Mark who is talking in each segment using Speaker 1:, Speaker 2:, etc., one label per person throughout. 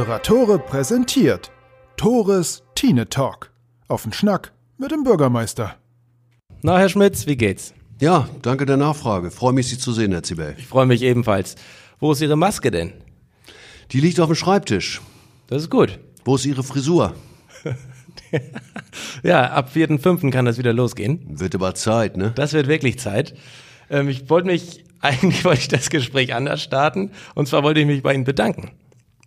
Speaker 1: Moderatore präsentiert Tores Tine Talk. Auf den Schnack mit dem Bürgermeister.
Speaker 2: Na, Herr Schmitz, wie geht's?
Speaker 3: Ja, danke der Nachfrage. Freue mich, Sie zu sehen, Herr Zibel.
Speaker 2: Ich freue mich ebenfalls. Wo ist Ihre Maske denn?
Speaker 3: Die liegt auf dem Schreibtisch.
Speaker 2: Das ist gut.
Speaker 3: Wo ist Ihre Frisur?
Speaker 2: ja, ab 4.5. kann das wieder losgehen.
Speaker 3: Wird aber Zeit, ne?
Speaker 2: Das wird wirklich Zeit. Ähm, ich wollte mich, eigentlich wollte ich das Gespräch anders starten. Und zwar wollte ich mich bei Ihnen bedanken.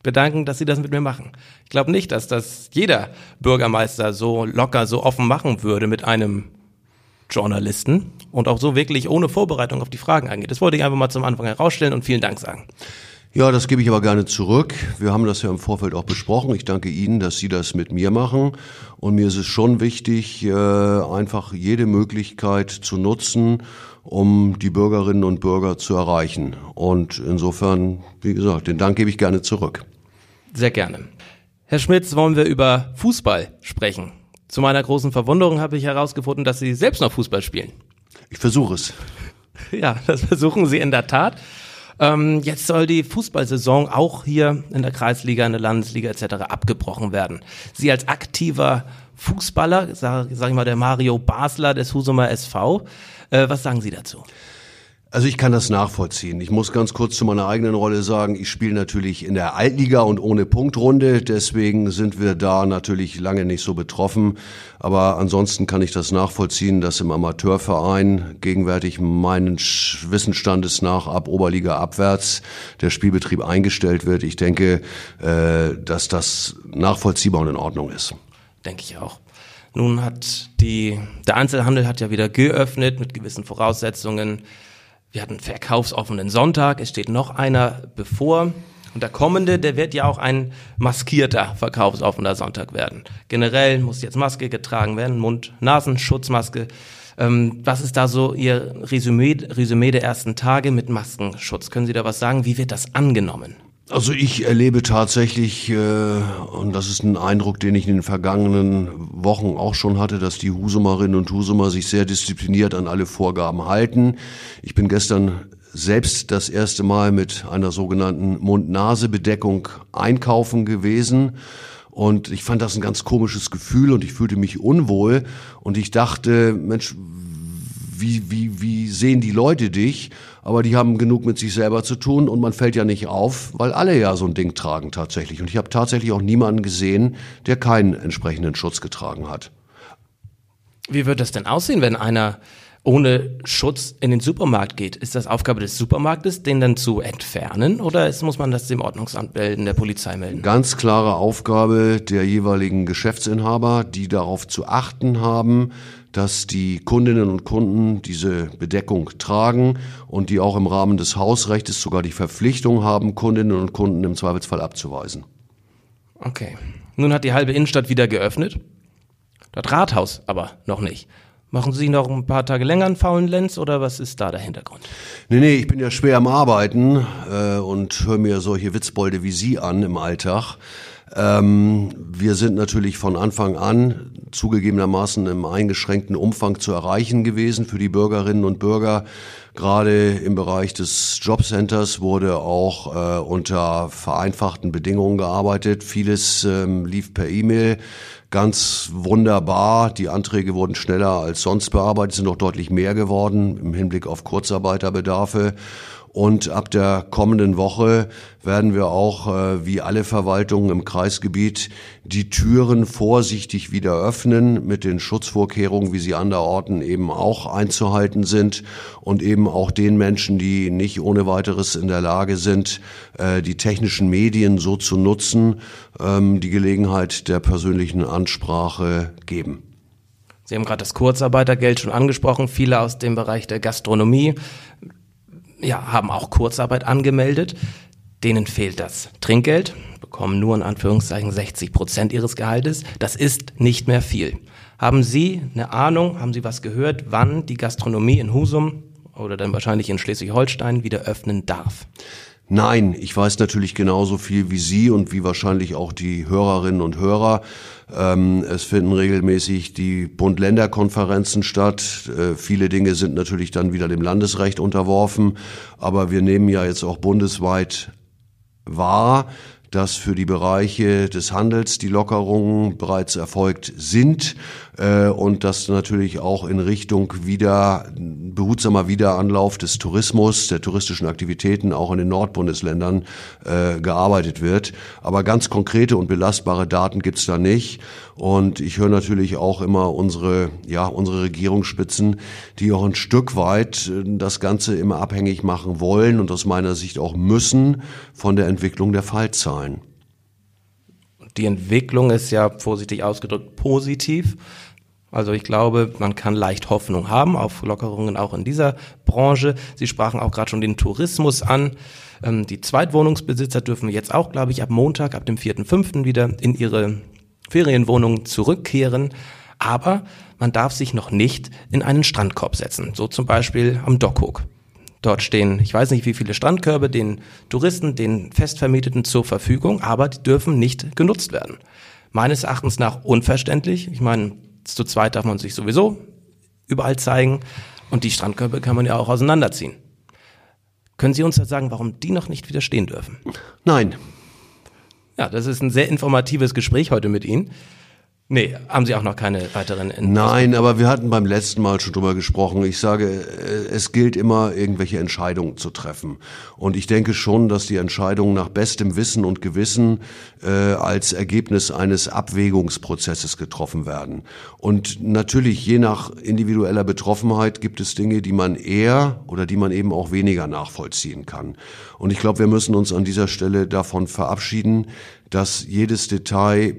Speaker 2: Bedanken, dass Sie das mit mir machen. Ich glaube nicht, dass das jeder Bürgermeister so locker, so offen machen würde mit einem Journalisten und auch so wirklich ohne Vorbereitung auf die Fragen eingeht. Das wollte ich einfach mal zum Anfang herausstellen und vielen Dank sagen.
Speaker 3: Ja, das gebe ich aber gerne zurück. Wir haben das ja im Vorfeld auch besprochen. Ich danke Ihnen, dass Sie das mit mir machen. Und mir ist es schon wichtig, äh, einfach jede Möglichkeit zu nutzen, um die Bürgerinnen und Bürger zu erreichen. Und insofern, wie gesagt, den Dank gebe ich gerne zurück.
Speaker 2: Sehr gerne. Herr Schmitz, wollen wir über Fußball sprechen? Zu meiner großen Verwunderung habe ich herausgefunden, dass Sie selbst noch Fußball spielen.
Speaker 3: Ich versuche es.
Speaker 2: Ja, das versuchen Sie in der Tat. Ähm, jetzt soll die Fußballsaison auch hier in der Kreisliga, in der Landesliga etc. abgebrochen werden. Sie als aktiver Fußballer, sag, sag ich mal der Mario Basler des Husumer SV, äh, was sagen Sie dazu?
Speaker 3: Also ich kann das nachvollziehen. Ich muss ganz kurz zu meiner eigenen Rolle sagen, ich spiele natürlich in der Altliga und ohne Punktrunde, deswegen sind wir da natürlich lange nicht so betroffen. Aber ansonsten kann ich das nachvollziehen, dass im Amateurverein gegenwärtig meinen Wissensstandes nach ab Oberliga abwärts der Spielbetrieb eingestellt wird. Ich denke, äh, dass das nachvollziehbar und in Ordnung ist.
Speaker 2: Denke ich auch. Nun hat die, der Einzelhandel hat ja wieder geöffnet mit gewissen Voraussetzungen. Wir hatten verkaufsoffenen Sonntag, es steht noch einer bevor. Und der kommende, der wird ja auch ein maskierter verkaufsoffener Sonntag werden. Generell muss jetzt Maske getragen werden, Mund-Nasenschutzmaske. Ähm, was ist da so Ihr Resümee, Resümee der ersten Tage mit Maskenschutz? Können Sie da was sagen? Wie wird das angenommen?
Speaker 3: Also ich erlebe tatsächlich, äh, und das ist ein Eindruck, den ich in den vergangenen Wochen auch schon hatte, dass die Husumerinnen und Husumer sich sehr diszipliniert an alle Vorgaben halten. Ich bin gestern selbst das erste Mal mit einer sogenannten Mund-Nase-Bedeckung einkaufen gewesen. Und ich fand das ein ganz komisches Gefühl und ich fühlte mich unwohl. Und ich dachte, Mensch, wie, wie, wie sehen die Leute dich? Aber die haben genug mit sich selber zu tun und man fällt ja nicht auf, weil alle ja so ein Ding tragen tatsächlich. Und ich habe tatsächlich auch niemanden gesehen, der keinen entsprechenden Schutz getragen hat.
Speaker 2: Wie wird das denn aussehen, wenn einer ohne Schutz in den Supermarkt geht? Ist das Aufgabe des Supermarktes, den dann zu entfernen oder ist, muss man das dem Ordnungsamt melden, der Polizei melden?
Speaker 3: Ganz klare Aufgabe der jeweiligen Geschäftsinhaber, die darauf zu achten haben, dass die Kundinnen und Kunden diese Bedeckung tragen und die auch im Rahmen des Hausrechts sogar die Verpflichtung haben, Kundinnen und Kunden im Zweifelsfall abzuweisen.
Speaker 2: Okay. Nun hat die halbe Innenstadt wieder geöffnet. Das Rathaus aber noch nicht. Machen Sie noch ein paar Tage länger einen faulen Lenz oder was ist da der Hintergrund?
Speaker 3: Nee, nee, ich bin ja schwer am Arbeiten äh, und höre mir solche Witzbolde wie Sie an im Alltag. Ähm, wir sind natürlich von Anfang an zugegebenermaßen im eingeschränkten Umfang zu erreichen gewesen für die Bürgerinnen und Bürger. Gerade im Bereich des Jobcenters wurde auch äh, unter vereinfachten Bedingungen gearbeitet. Vieles ähm, lief per E-Mail ganz wunderbar. Die Anträge wurden schneller als sonst bearbeitet, sind noch deutlich mehr geworden im Hinblick auf Kurzarbeiterbedarfe. Und ab der kommenden Woche werden wir auch, äh, wie alle Verwaltungen im Kreisgebiet, die Türen vorsichtig wieder öffnen mit den Schutzvorkehrungen, wie sie anderorten eben auch einzuhalten sind und eben auch den Menschen, die nicht ohne weiteres in der Lage sind, äh, die technischen Medien so zu nutzen, ähm, die Gelegenheit der persönlichen Ansprache geben.
Speaker 2: Sie haben gerade das Kurzarbeitergeld schon angesprochen. Viele aus dem Bereich der Gastronomie ja, haben auch Kurzarbeit angemeldet. Denen fehlt das Trinkgeld, bekommen nur in Anführungszeichen 60 Prozent ihres Gehaltes. Das ist nicht mehr viel. Haben Sie eine Ahnung, haben Sie was gehört, wann die Gastronomie in Husum oder dann wahrscheinlich in Schleswig-Holstein wieder öffnen darf?
Speaker 3: Nein, ich weiß natürlich genauso viel wie Sie und wie wahrscheinlich auch die Hörerinnen und Hörer. Ähm, es finden regelmäßig die Bund-Länder-Konferenzen statt. Äh, viele Dinge sind natürlich dann wieder dem Landesrecht unterworfen. Aber wir nehmen ja jetzt auch bundesweit wahr, dass für die Bereiche des Handels die Lockerungen bereits erfolgt sind äh, und dass natürlich auch in Richtung wieder behutsamer Wiederanlauf des Tourismus, der touristischen Aktivitäten auch in den Nordbundesländern äh, gearbeitet wird. Aber ganz konkrete und belastbare Daten gibt's da nicht. Und ich höre natürlich auch immer unsere, ja, unsere Regierungsspitzen, die auch ein Stück weit äh, das Ganze immer abhängig machen wollen und aus meiner Sicht auch müssen von der Entwicklung der Fallzahlen.
Speaker 2: Die Entwicklung ist ja vorsichtig ausgedrückt positiv. Also ich glaube, man kann leicht Hoffnung haben auf Lockerungen auch in dieser Branche. Sie sprachen auch gerade schon den Tourismus an. Ähm, die Zweitwohnungsbesitzer dürfen jetzt auch, glaube ich, ab Montag, ab dem 4.5. wieder in ihre Ferienwohnungen zurückkehren. Aber man darf sich noch nicht in einen Strandkorb setzen. So zum Beispiel am Dockhook. Dort stehen, ich weiß nicht wie viele Strandkörbe den Touristen, den Festvermieteten zur Verfügung, aber die dürfen nicht genutzt werden. Meines Erachtens nach unverständlich. Ich meine, zu zweit darf man sich sowieso überall zeigen und die Strandkörbe kann man ja auch auseinanderziehen. Können Sie uns da sagen, warum die noch nicht widerstehen dürfen?
Speaker 3: Nein.
Speaker 2: Ja, das ist ein sehr informatives Gespräch heute mit Ihnen. Nee, haben Sie auch noch keine weiteren
Speaker 3: Infos? Nein, aber wir hatten beim letzten Mal schon drüber gesprochen. Ich sage, äh, es gilt immer, irgendwelche Entscheidungen zu treffen. Und ich denke schon, dass die Entscheidungen nach bestem Wissen und Gewissen äh, als Ergebnis eines Abwägungsprozesses getroffen werden. Und natürlich, je nach individueller Betroffenheit gibt es Dinge, die man eher oder die man eben auch weniger nachvollziehen kann. Und ich glaube, wir müssen uns an dieser Stelle davon verabschieden, dass jedes Detail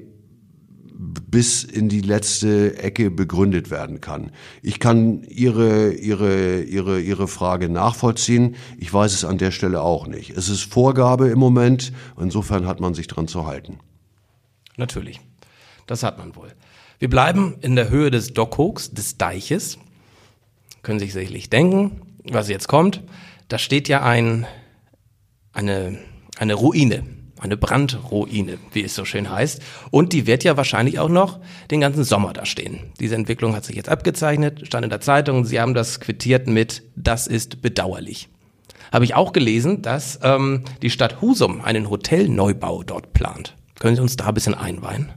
Speaker 3: bis in die letzte Ecke begründet werden kann. Ich kann Ihre, Ihre, Ihre, Ihre Frage nachvollziehen. Ich weiß es an der Stelle auch nicht. Es ist Vorgabe im Moment. Insofern hat man sich dran zu halten.
Speaker 2: Natürlich. Das hat man wohl. Wir bleiben in der Höhe des Dockhooks, des Deiches. Können sich sicherlich denken, was jetzt kommt. Da steht ja ein, eine, eine Ruine eine Brandruine, wie es so schön heißt. Und die wird ja wahrscheinlich auch noch den ganzen Sommer da stehen. Diese Entwicklung hat sich jetzt abgezeichnet, stand in der Zeitung Sie haben das quittiert mit, das ist bedauerlich. Habe ich auch gelesen, dass ähm, die Stadt Husum einen Hotelneubau dort plant. Können Sie uns da ein bisschen einweihen?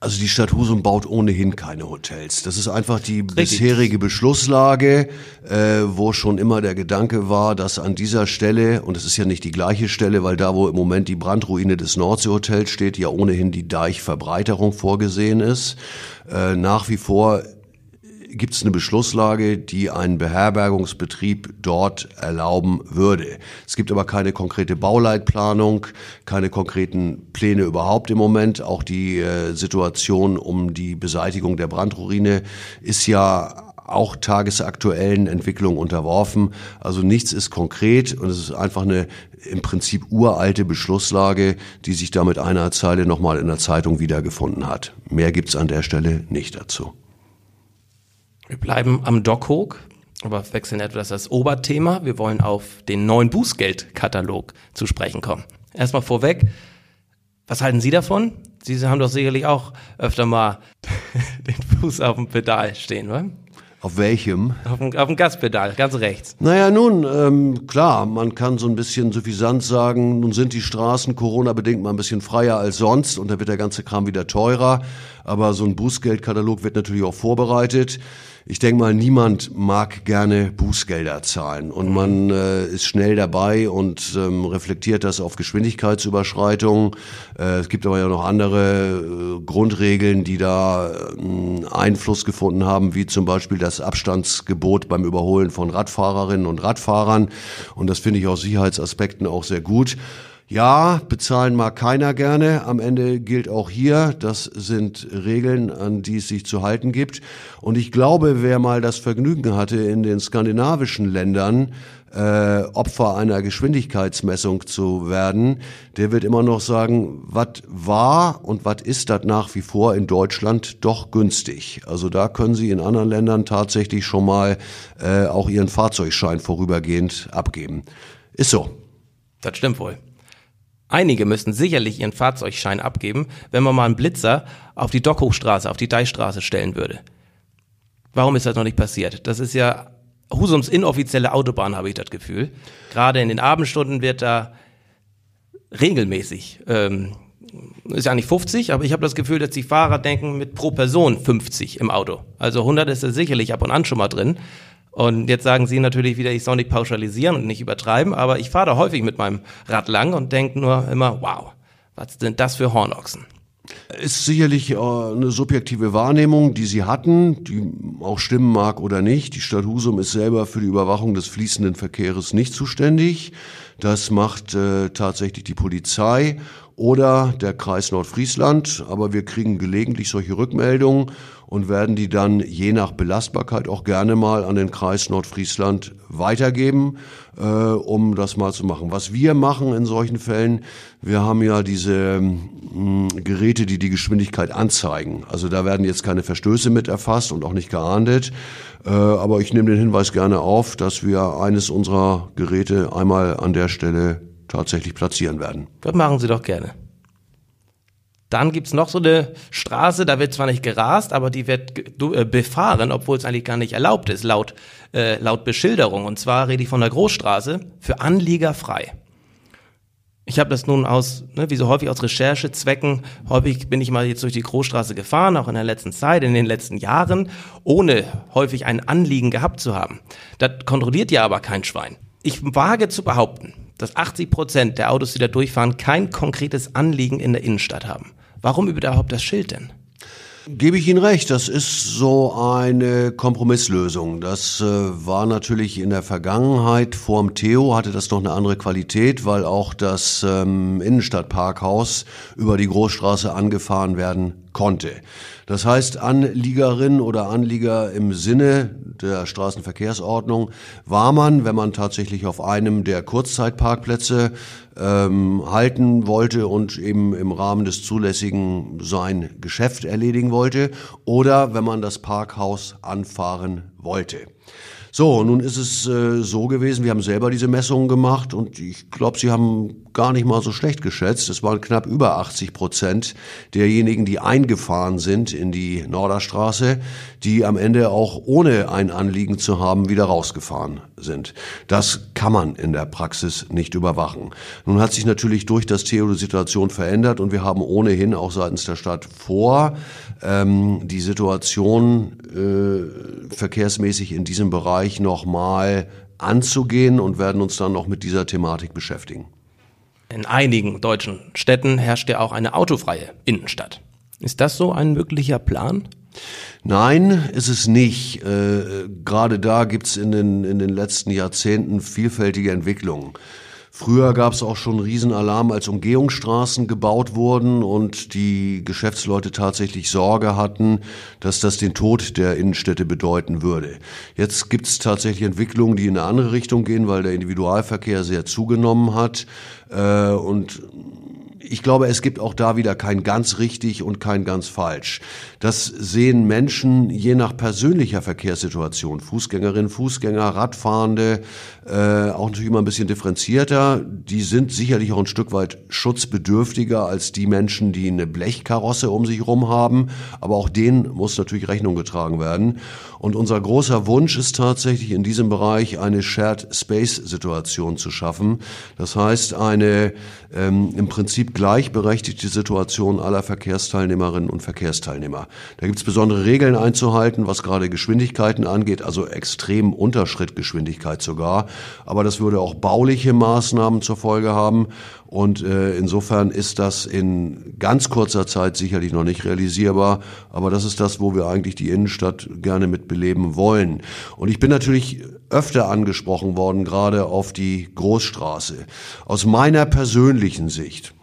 Speaker 3: Also die Stadt Husum baut ohnehin keine Hotels. Das ist einfach die Richtig. bisherige Beschlusslage, äh, wo schon immer der Gedanke war, dass an dieser Stelle, und es ist ja nicht die gleiche Stelle, weil da, wo im Moment die Brandruine des Nordseehotels steht, ja ohnehin die Deichverbreiterung vorgesehen ist, äh, nach wie vor gibt es eine Beschlusslage, die einen Beherbergungsbetrieb dort erlauben würde. Es gibt aber keine konkrete Bauleitplanung, keine konkreten Pläne überhaupt im Moment. Auch die äh, Situation um die Beseitigung der Brandruine ist ja auch tagesaktuellen Entwicklungen unterworfen. Also nichts ist konkret und es ist einfach eine im Prinzip uralte Beschlusslage, die sich da mit einer Zeile nochmal in der Zeitung wiedergefunden hat. Mehr gibt's an der Stelle nicht dazu.
Speaker 2: Wir bleiben am Dockhook, aber wechseln etwas das Oberthema. Wir wollen auf den neuen Bußgeldkatalog zu sprechen kommen. Erstmal vorweg, was halten Sie davon? Sie haben doch sicherlich auch öfter mal den Fuß auf dem Pedal stehen, oder?
Speaker 3: Auf welchem?
Speaker 2: Auf dem, auf dem Gaspedal, ganz rechts.
Speaker 3: Naja, nun, ähm, klar, man kann so ein bisschen suffisant sagen, nun sind die Straßen Corona-bedingt mal ein bisschen freier als sonst und da wird der ganze Kram wieder teurer. Aber so ein Bußgeldkatalog wird natürlich auch vorbereitet ich denke mal, niemand mag gerne Bußgelder zahlen und mhm. man äh, ist schnell dabei und ähm, reflektiert das auf Geschwindigkeitsüberschreitungen. Äh, es gibt aber ja noch andere äh, Grundregeln, die da äh, Einfluss gefunden haben, wie zum Beispiel das Abstandsgebot beim Überholen von Radfahrerinnen und Radfahrern. Und das finde ich aus Sicherheitsaspekten auch sehr gut. Ja, bezahlen mag keiner gerne. Am Ende gilt auch hier, das sind Regeln, an die es sich zu halten gibt. Und ich glaube, wer mal das Vergnügen hatte, in den skandinavischen Ländern äh, Opfer einer Geschwindigkeitsmessung zu werden, der wird immer noch sagen, was war und was ist das nach wie vor in Deutschland doch günstig. Also da können Sie in anderen Ländern tatsächlich schon mal äh, auch Ihren Fahrzeugschein vorübergehend abgeben. Ist so.
Speaker 2: Das stimmt wohl. Einige müssten sicherlich ihren Fahrzeugschein abgeben, wenn man mal einen Blitzer auf die Dockhochstraße, auf die Deichstraße stellen würde. Warum ist das noch nicht passiert? Das ist ja Husums inoffizielle Autobahn, habe ich das Gefühl. Gerade in den Abendstunden wird da regelmäßig. Ähm, ist ja nicht 50, aber ich habe das Gefühl, dass die Fahrer denken mit pro Person 50 im Auto. Also 100 ist ja sicherlich ab und an schon mal drin. Und jetzt sagen Sie natürlich wieder, ich soll nicht pauschalisieren und nicht übertreiben, aber ich fahre da häufig mit meinem Rad lang und denke nur immer, wow, was sind das für Hornochsen?
Speaker 3: Ist sicherlich äh, eine subjektive Wahrnehmung, die Sie hatten, die auch stimmen mag oder nicht. Die Stadt Husum ist selber für die Überwachung des fließenden Verkehres nicht zuständig. Das macht äh, tatsächlich die Polizei oder der Kreis Nordfriesland. Aber wir kriegen gelegentlich solche Rückmeldungen und werden die dann je nach Belastbarkeit auch gerne mal an den Kreis Nordfriesland weitergeben, äh, um das mal zu machen. Was wir machen in solchen Fällen, wir haben ja diese mh, hm, Geräte, die die Geschwindigkeit anzeigen. Also da werden jetzt keine Verstöße mit erfasst und auch nicht geahndet. Äh, aber ich nehme den Hinweis gerne auf, dass wir eines unserer Geräte einmal an der Stelle tatsächlich platzieren werden.
Speaker 2: Das machen Sie doch gerne. Dann gibt's noch so eine Straße, da wird zwar nicht gerast, aber die wird äh, befahren, obwohl es eigentlich gar nicht erlaubt ist, laut, äh, laut Beschilderung. Und zwar rede ich von der Großstraße für Anlieger frei. Ich habe das nun aus, ne, wie so häufig aus Recherchezwecken, häufig bin ich mal jetzt durch die Großstraße gefahren, auch in der letzten Zeit, in den letzten Jahren, ohne häufig ein Anliegen gehabt zu haben. Das kontrolliert ja aber kein Schwein. Ich wage zu behaupten, dass 80 Prozent der Autos, die da durchfahren, kein konkretes Anliegen in der Innenstadt haben. Warum überhaupt das Schild denn?
Speaker 3: Gebe ich Ihnen recht, das ist so eine Kompromisslösung. Das äh, war natürlich in der Vergangenheit vorm Theo hatte das noch eine andere Qualität, weil auch das ähm, Innenstadtparkhaus über die Großstraße angefahren werden konnte. Das heißt, Anliegerin oder Anlieger im Sinne der Straßenverkehrsordnung war man, wenn man tatsächlich auf einem der Kurzzeitparkplätze ähm, halten wollte und eben im Rahmen des Zulässigen sein Geschäft erledigen wollte oder wenn man das Parkhaus anfahren wollte. So, nun ist es äh, so gewesen, wir haben selber diese Messungen gemacht und ich glaube, Sie haben gar nicht mal so schlecht geschätzt. Es waren knapp über 80 Prozent derjenigen, die eingefahren sind in die Norderstraße, die am Ende auch ohne ein Anliegen zu haben wieder rausgefahren sind. Das kann man in der Praxis nicht überwachen. Nun hat sich natürlich durch das Theo die Situation verändert und wir haben ohnehin auch seitens der Stadt vor, ähm, die Situation äh, verkehrsmäßig in diesem Bereich nochmal anzugehen und werden uns dann noch mit dieser Thematik beschäftigen.
Speaker 2: In einigen deutschen Städten herrscht ja auch eine autofreie Innenstadt. Ist das so ein möglicher Plan?
Speaker 3: Nein, ist es nicht. Äh, gerade da gibt's in den, in den letzten Jahrzehnten vielfältige Entwicklungen. Früher gab es auch schon Riesenalarm, als Umgehungsstraßen gebaut wurden und die Geschäftsleute tatsächlich Sorge hatten, dass das den Tod der Innenstädte bedeuten würde. Jetzt gibt es tatsächlich Entwicklungen, die in eine andere Richtung gehen, weil der Individualverkehr sehr zugenommen hat. Äh, und ich glaube, es gibt auch da wieder kein ganz richtig und kein ganz falsch. Das sehen Menschen je nach persönlicher Verkehrssituation, Fußgängerinnen, Fußgänger, Radfahrende, äh, auch natürlich immer ein bisschen differenzierter. Die sind sicherlich auch ein Stück weit schutzbedürftiger als die Menschen, die eine Blechkarosse um sich herum haben. Aber auch denen muss natürlich Rechnung getragen werden. Und unser großer Wunsch ist tatsächlich in diesem Bereich eine Shared Space Situation zu schaffen. Das heißt, eine ähm, im Prinzip gleichberechtigte Situation aller Verkehrsteilnehmerinnen und Verkehrsteilnehmer. Da gibt es besondere Regeln einzuhalten, was gerade Geschwindigkeiten angeht, also extrem Unterschrittgeschwindigkeit sogar. Aber das würde auch bauliche Maßnahmen zur Folge haben. Und äh, insofern ist das in ganz kurzer Zeit sicherlich noch nicht realisierbar. Aber das ist das, wo wir eigentlich die Innenstadt gerne mit beleben wollen. Und ich bin natürlich öfter angesprochen worden, gerade auf die Großstraße. Aus meiner persönlichen Sicht,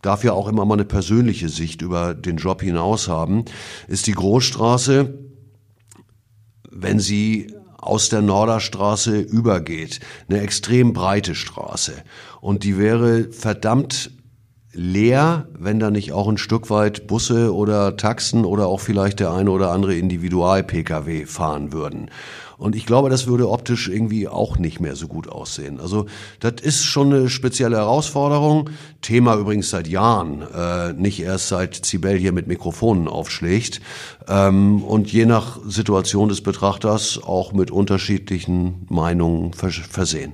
Speaker 3: darf ja auch immer mal eine persönliche Sicht über den Job hinaus haben, ist die Großstraße, wenn sie aus der Norderstraße übergeht, eine extrem breite Straße. Und die wäre verdammt leer, wenn da nicht auch ein Stück weit Busse oder Taxen oder auch vielleicht der eine oder andere Individual-Pkw fahren würden. Und ich glaube, das würde optisch irgendwie auch nicht mehr so gut aussehen. Also das ist schon eine spezielle Herausforderung. Thema übrigens seit Jahren, äh, nicht erst seit Zibel hier mit Mikrofonen aufschlägt. Ähm, und je nach Situation des Betrachters auch mit unterschiedlichen Meinungen versehen.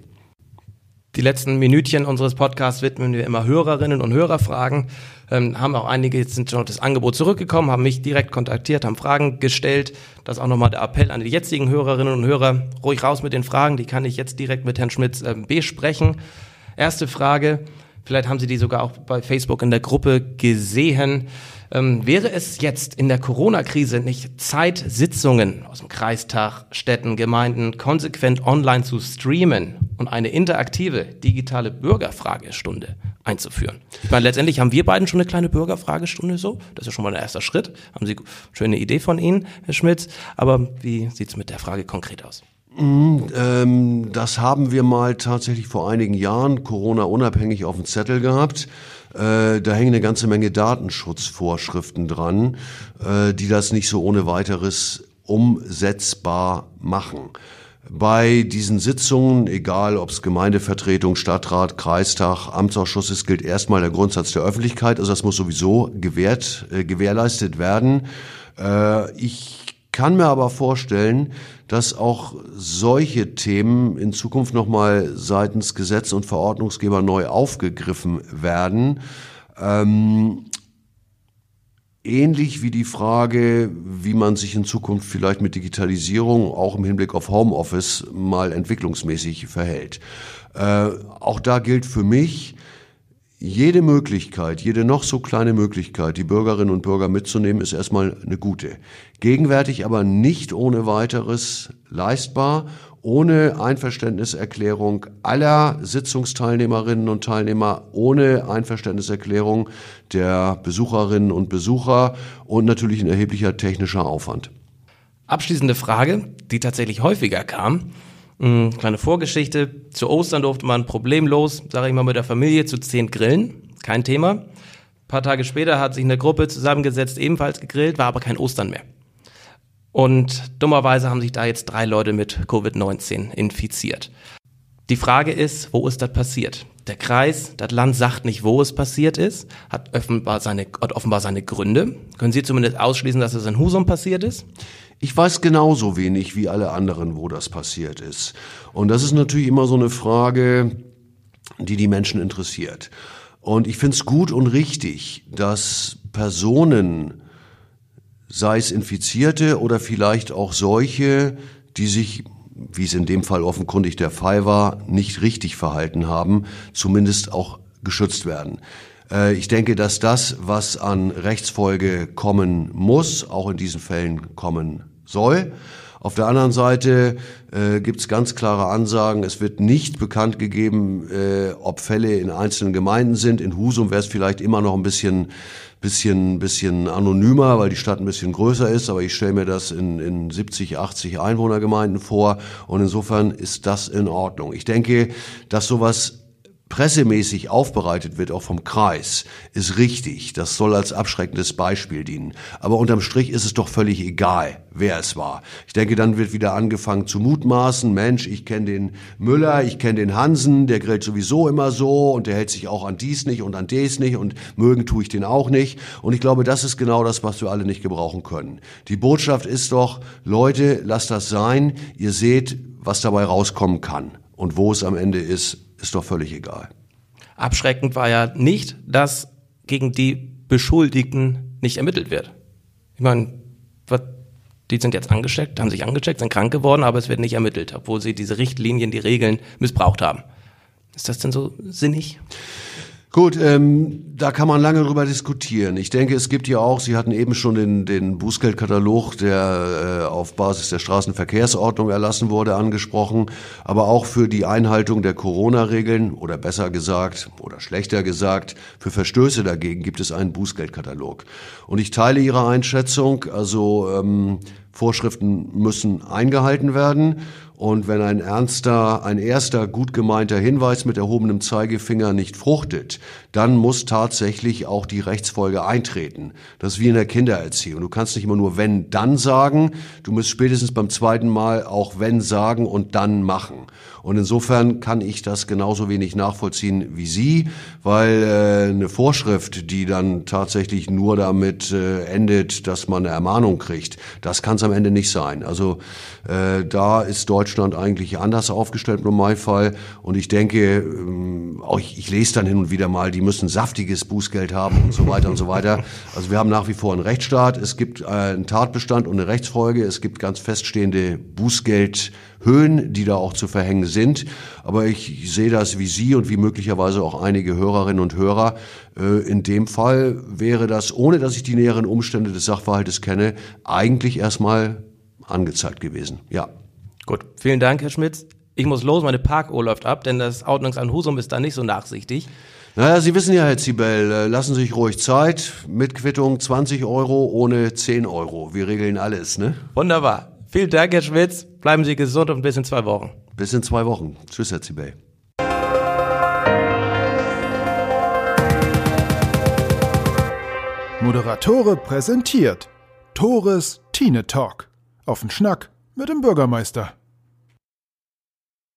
Speaker 2: Die letzten Minütchen unseres Podcasts widmen wir immer Hörerinnen und Hörerfragen. Ähm, haben auch einige jetzt sind schon auf das Angebot zurückgekommen, haben mich direkt kontaktiert, haben Fragen gestellt. Das ist auch nochmal der Appell an die jetzigen Hörerinnen und Hörer. Ruhig raus mit den Fragen, die kann ich jetzt direkt mit Herrn Schmitz äh, besprechen. Erste Frage, vielleicht haben Sie die sogar auch bei Facebook in der Gruppe gesehen. Ähm, wäre es jetzt in der Corona-Krise nicht Zeit, Sitzungen aus dem Kreistag, Städten, Gemeinden konsequent online zu streamen und eine interaktive digitale Bürgerfragestunde einzuführen? Ich meine, letztendlich haben wir beiden schon eine kleine Bürgerfragestunde so. Das ist ja schon mal ein erster Schritt. Haben Sie schöne Idee von Ihnen, Herr Schmitz. Aber wie sieht's mit der Frage konkret aus?
Speaker 3: Mm, ähm, das haben wir mal tatsächlich vor einigen Jahren Corona unabhängig auf dem Zettel gehabt. Äh, da hängen eine ganze Menge Datenschutzvorschriften dran, äh, die das nicht so ohne weiteres umsetzbar machen. Bei diesen Sitzungen, egal ob es Gemeindevertretung, Stadtrat, Kreistag, Amtsausschuss ist, gilt erstmal der Grundsatz der Öffentlichkeit. Also das muss sowieso gewährt, äh, gewährleistet werden. Äh, ich kann mir aber vorstellen, dass auch solche Themen in Zukunft nochmal seitens Gesetz und Verordnungsgeber neu aufgegriffen werden. Ähm, ähnlich wie die Frage, wie man sich in Zukunft vielleicht mit Digitalisierung auch im Hinblick auf Homeoffice mal entwicklungsmäßig verhält. Äh, auch da gilt für mich, jede Möglichkeit, jede noch so kleine Möglichkeit, die Bürgerinnen und Bürger mitzunehmen, ist erstmal eine gute. Gegenwärtig aber nicht ohne weiteres leistbar, ohne Einverständniserklärung aller Sitzungsteilnehmerinnen und Teilnehmer, ohne Einverständniserklärung der Besucherinnen und Besucher und natürlich ein erheblicher technischer Aufwand.
Speaker 2: Abschließende Frage, die tatsächlich häufiger kam. Mhm, kleine Vorgeschichte. Zu Ostern durfte man problemlos, sage ich mal, mit der Familie zu zehn grillen. Kein Thema. Ein paar Tage später hat sich eine Gruppe zusammengesetzt, ebenfalls gegrillt, war aber kein Ostern mehr. Und dummerweise haben sich da jetzt drei Leute mit Covid-19 infiziert. Die Frage ist, wo ist das passiert? Der Kreis, das Land sagt nicht, wo es passiert ist, hat offenbar seine, hat offenbar seine Gründe. Können Sie zumindest ausschließen, dass es in Husum passiert ist?
Speaker 3: Ich weiß genauso wenig wie alle anderen, wo das passiert ist. Und das ist natürlich immer so eine Frage, die die Menschen interessiert. Und ich finde es gut und richtig, dass Personen, sei es Infizierte oder vielleicht auch solche, die sich, wie es in dem Fall offenkundig der Fall war, nicht richtig verhalten haben, zumindest auch geschützt werden. Äh, ich denke, dass das, was an Rechtsfolge kommen muss, auch in diesen Fällen kommen soll. Auf der anderen Seite äh, gibt es ganz klare Ansagen, es wird nicht bekannt gegeben, äh, ob Fälle in einzelnen Gemeinden sind. In Husum wäre es vielleicht immer noch ein bisschen, bisschen, bisschen anonymer, weil die Stadt ein bisschen größer ist, aber ich stelle mir das in, in 70, 80 Einwohnergemeinden vor und insofern ist das in Ordnung. Ich denke, dass sowas pressemäßig aufbereitet wird, auch vom Kreis, ist richtig. Das soll als abschreckendes Beispiel dienen. Aber unterm Strich ist es doch völlig egal, wer es war. Ich denke, dann wird wieder angefangen zu mutmaßen. Mensch, ich kenne den Müller, ich kenne den Hansen, der grillt sowieso immer so und der hält sich auch an dies nicht und an des nicht und mögen tue ich den auch nicht. Und ich glaube, das ist genau das, was wir alle nicht gebrauchen können. Die Botschaft ist doch, Leute, lasst das sein. Ihr seht, was dabei rauskommen kann. Und wo es am Ende ist, ist doch völlig egal.
Speaker 2: Abschreckend war ja nicht, dass gegen die Beschuldigten nicht ermittelt wird. Ich meine, die sind jetzt angesteckt, haben sich angesteckt, sind krank geworden, aber es wird nicht ermittelt, obwohl sie diese Richtlinien, die Regeln missbraucht haben. Ist das denn so sinnig?
Speaker 3: Gut, ähm, da kann man lange drüber diskutieren. Ich denke, es gibt ja auch, Sie hatten eben schon den, den Bußgeldkatalog, der äh, auf Basis der Straßenverkehrsordnung erlassen wurde, angesprochen, aber auch für die Einhaltung der Corona-Regeln oder besser gesagt oder schlechter gesagt, für Verstöße dagegen gibt es einen Bußgeldkatalog. Und ich teile Ihre Einschätzung, also ähm, Vorschriften müssen eingehalten werden. Und wenn ein ernster, ein erster gut gemeinter Hinweis mit erhobenem Zeigefinger nicht fruchtet, dann muss tatsächlich auch die Rechtsfolge eintreten. Das ist wie in der Kindererziehung. Du kannst nicht immer nur wenn, dann sagen. Du musst spätestens beim zweiten Mal auch wenn sagen und dann machen. Und insofern kann ich das genauso wenig nachvollziehen wie Sie, weil äh, eine Vorschrift, die dann tatsächlich nur damit äh, endet, dass man eine Ermahnung kriegt, das kann es am Ende nicht sein. Also äh, da ist Deutschland eigentlich anders aufgestellt im Normalfall. Und ich denke, ähm, auch ich, ich lese dann hin und wieder mal, die müssen saftiges Bußgeld haben und so weiter und so weiter. Also wir haben nach wie vor einen Rechtsstaat. Es gibt äh, einen Tatbestand und eine Rechtsfolge. Es gibt ganz feststehende Bußgeldhöhen, die da auch zu verhängen sind. Aber ich sehe das wie Sie und wie möglicherweise auch einige Hörerinnen und Hörer. Äh, in dem Fall wäre das, ohne dass ich die näheren Umstände des Sachverhaltes kenne, eigentlich erstmal angezeigt gewesen. Ja.
Speaker 2: Gut, vielen Dank, Herr Schmitz. Ich muss los, meine Parkuhr läuft ab, denn das Ordnungsamt Husum ist da nicht so nachsichtig.
Speaker 3: Naja, Sie wissen ja, Herr Zibel, äh, lassen Sie sich ruhig Zeit. Mit Quittung 20 Euro, ohne 10 Euro. Wir regeln alles, ne?
Speaker 2: Wunderbar. Vielen Dank, Herr Schmitz. Bleiben Sie gesund und bis in zwei Wochen.
Speaker 3: Bis in zwei Wochen. Tschüss, Herr Zibel.
Speaker 1: Moderatore präsentiert Tores Tine Talk. Auf den Schnack mit dem Bürgermeister.